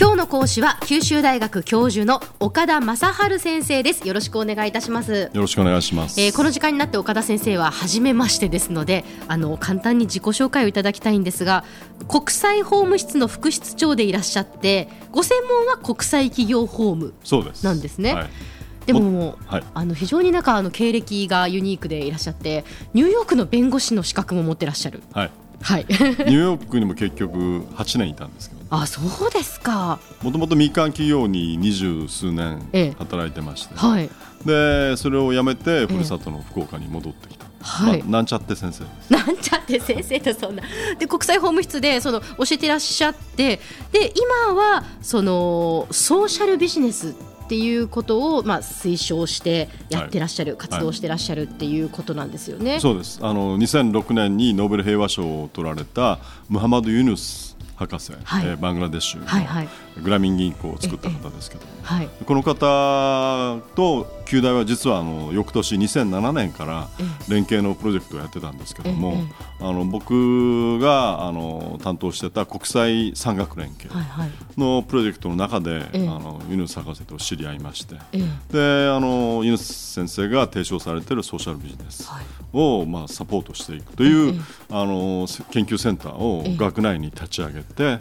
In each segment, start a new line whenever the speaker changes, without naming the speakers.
今日の講師は九州大学教授の岡田正治先生です。よろしくお願いいたします。
よろしくお願いします、
えー、この時間になって岡田先生は初めましてですのであの簡単に自己紹介をいただきたいんですが国際法務室の副室長でいらっしゃってご専門は国際企業法務なんですね。でも、はい、あの非常になんかあの経歴がユニークでいらっしゃってニューヨークの弁護士の資格も持ってらっしゃる。
はい。はい、ニューヨークにも結局8年いたんですけど、
あそうですか。
もともと民間企業に二十数年働いてまして、ええ、はい、でそれを辞めてふるさとの福岡に戻ってきた。はい、まあ、なんちゃって先生
なんちゃって先生とそんな。で国際法務室でその教えてらっしゃってで今はそのソーシャルビジネスっていうことをまあ推奨してやってらっしゃる、はい、活動してらっしゃるっていうことなんですよね。
そうです。あの2006年にノーベル平和賞を取られたムハマド・ユヌス博士、はい、えー、バングラデシュのグラミン銀行を作った方ですけど、はい、この方と旧大は実はあの翌年2007年から連携のプロジェクトをやってたんですけども、あの僕があの担当してた国際産学連携のプロジェクトの中で、あのユヌス博士と知り合いまして、であのユヌス先生が提唱されているソーシャルビジネスを、まあ、サポートしていくという、あの研究センターを学内に立ち上げて、で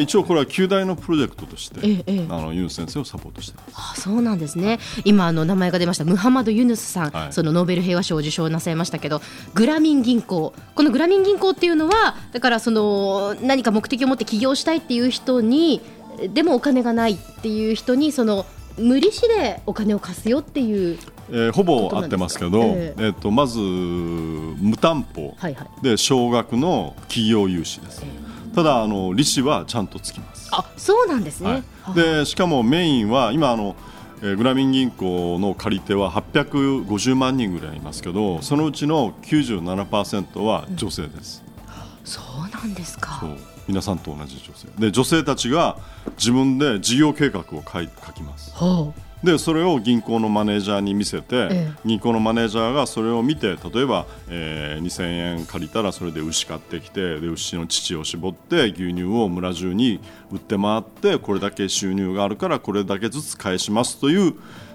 一応これは旧大のプロジェクトとして、あのユヌス先生をサポートしています。
そうなんですね。今あの名前が出ました。ムハマド・ユヌスさん、はい、そのノーベル平和賞を受賞なさいましたけどグラミン銀行。このグラミン銀行っていうのはだからその何か目的を持って起業したいっていう人にでもお金がないっていう人にその無利子でお金を貸すよっていう。
えー、ほぼ合ってますけど、えー、えーとまず無担保で少額の企業融資です、えー、ただあの利子はちゃんとつきます。
あそうなんですね、
はい、でしかもメインは今あのえー、グラミン銀行の借り手は850万人ぐらいいますけどそのうちの97%は女性です、
うん、そうなんですか。
皆さんと同じ女性。で女性たちが自分で事業計画を書きます、はあでそれを銀行のマネージャーに見せて、ええ、銀行のマネージャーがそれを見て例えば、えー、2000円借りたらそれで牛買ってきてで牛の乳を絞って牛乳を村中に売って回ってこれだけ収入があるからこれだけずつ返しますという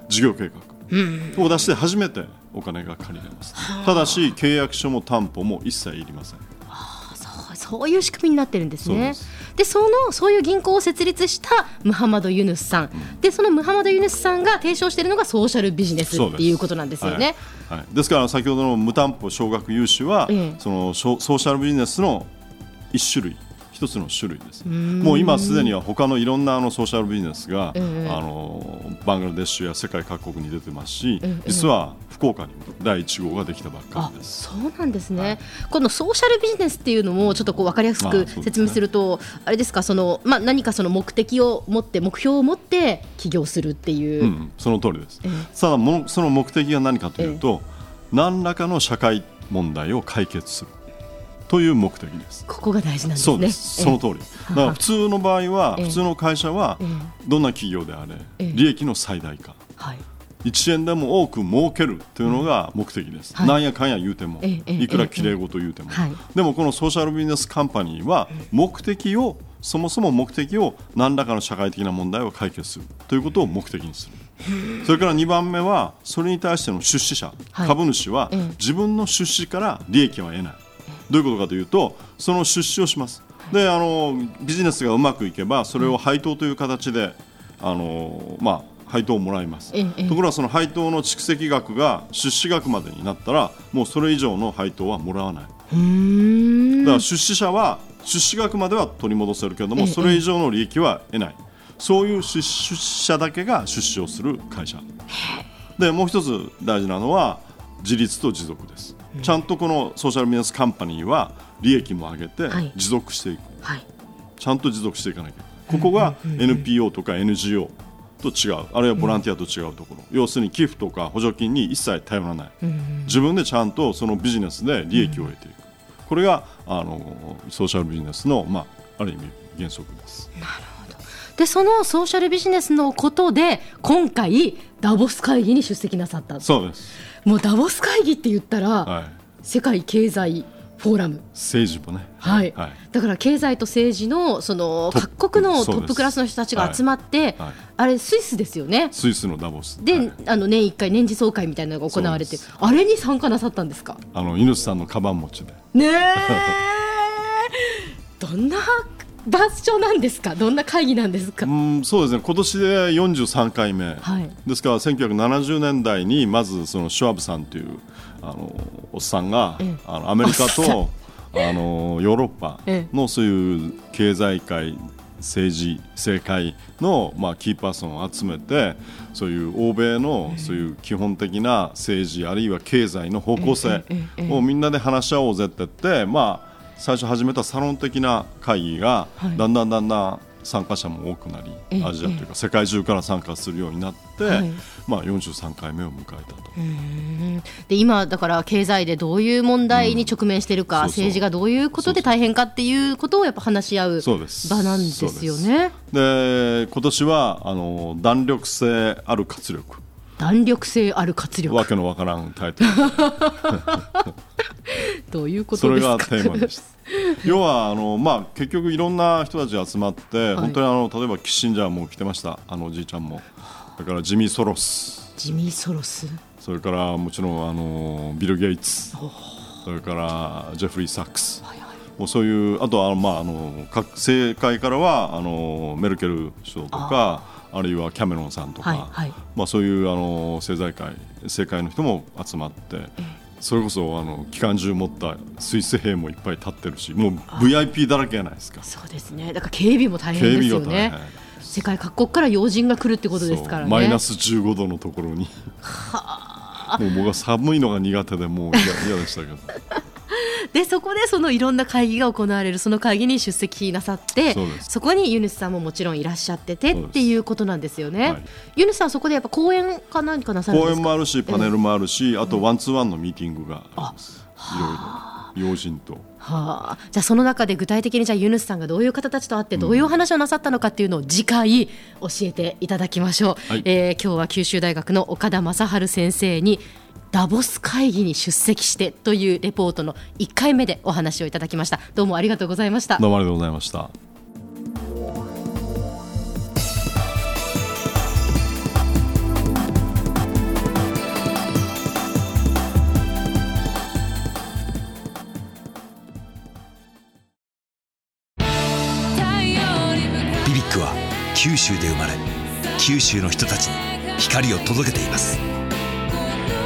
事業計画を出して初めてお金が借りれます、ただし契約書も担保も一切いりません。
そういう仕組みになってるんですね。でそのそういう銀行を設立したムハマド・ユヌスさん、うん、でそのムハマド・ユヌスさんが提唱しているのがソーシャルビジネスっていうことなんですよね。
はい、はい、ですから先ほどの無担保少額融資は、ええ、そのソーシャルビジネスの一種類。一つの種類です。もう今すでには他のいろんなあのソーシャルビジネスが、えあのバングラデシュや世界各国に出てますし、実は福岡にも第1号ができたばっかりです。
そうなんですね、はい、このソーシャルビジネスっていうのもちょっとこう分かりやすく説明すると、まあ、あれですかその、まあ、何かその目的を持って目標を持って起業するっていう、う
ん、その通りです、えー、ただもその目的が何かというと、えー、何らかの社会問題を解決するという目的です。
ここが大事なんですね。
そうです。その通り。だから普通の場合は、普通の会社はどんな企業であれ、利益の最大化。はい。1円でも多く儲けるというのが目的です、はい、なんやかんや言うても、いくらきれい事言うても、はい、でもこのソーシャルビジネスカンパニーは目的をそもそも目的を何らかの社会的な問題を解決する。ということを目的にする。それから2番目はそれに対しての出資者、はい、株主は自分の出資から利益は得ないどういうことかというとその出資をします。であのビジネスがうまくいけばそれを配当という形であの、まあ、配当をもらいます、ところがその配当の蓄積額が出資額までになったらもうそれ以上の配当はもらわない。だから出資者は出資額までは取り戻せるけれどもそれ以上の利益は得ない。そういう出資者だけが出資をする会社。でもう一つ大事なのは自立と持続です。ちゃんとこのソーシャルビジネスカンパニーは利益も上げて持続していく、はい、ちゃんと持続していかなきゃここが NPO とか NGO と違うあるいはボランティアと違うところ、要するに寄付とか補助金に一切頼らない、自分でちゃんとそのビジネスで利益を得ていく、これがあのソーシャルビジネスの、まあ、ある意味原則です。
なるほど。でそのソーシャルビジネスのことで今回ダボス会議に出席なさった
そうです
もうダボス会議って言ったら、はい、世界経済フォーラム。
政治もね、
はい、はい、だから経済と政治のその各国のトップクラスの人たちが集まって、はい。はい、あれスイスですよね。
スイスのダボス。
で、あの年1回年次総会みたいなのが行われてあれに参加なさったんですか？
あの猪さんのカバン持ちで。
ねえ。どんな場所なんですか、どんな会議なんですか？う
ん、そうですね。今年で43回目、はい、ですから1970年代にまずそのシュワブさんというあのおっさんが、あのアメリカとあのヨーロッパのそういう経済界政治政界の、まあ、キーパーソンを集めてそういう欧米のそういう基本的な政治あるいは経済の方向性をみんなで話し合おうぜって言って、まあ、最初始めたサロン的な会議がだんだんだんだん参加者も多くなり、アジアというか世界中から参加するようになって、はい、まあ、43回目を迎えたと。
で今、だから経済でどういう問題に直面しているか、うん、政治がどういうことで大変かっていうことをやっぱ話し合う場なんですよね。
で今年はあの弾力性ある活力。
弾力性ある活力。
わけのわからんタイトル。
どういうことです
か？それがテーマでした 要はあの、まあ、結局いろんな人たち集まって、はい、本当にあの例えばキッシンジャーも来てました。あのおじいちゃんも。だからジミー・ソロス。
ジミー・ソロス？
それからもちろんあのビル・ゲイツ。それからジェフリー・サックス、はいはい、もうそういうあとは、まあ、あの各政界からはあのメルケル首相とかあるいはキャメロンさんとか、はいはい、まあ、そういうあの政財界政界の人も集まって、それこそあの機関銃持ったスイス兵もいっぱい立ってるしもう VIP だらけじゃないですか。
そうですね。だから警備も大変ですよね。世界各国から要人が来るってことですからね。
マイナス15度のところに。もう僕は寒いのが苦手でもう嫌でしたけど
でそこでそのいろんな会議が行われる。その会議に出席なさってそこにユヌスさんももちろんいらっしゃっててっていうことなんですよね、はい、ユヌスさんそこでやっぱ講演か何かなさるんです
か？講演もあるしパネルもあるし、あとワンツーワンのミーティングがありいろいろ。要人と。
はあ、じゃあその中で具体的にじゃあユヌスさんがどういう方たちと会ってどういうお話をなさったのかっていうのを次回教えていただきましょう、はい、えー、今日は九州大学の岡田正治先生にダボス会議に出席してというレポートの1回目でお話をいただきました。どうもありがとうございました。
どうもありがとうございました。
ビビックは九州で生まれ九州の人たちに光を届けています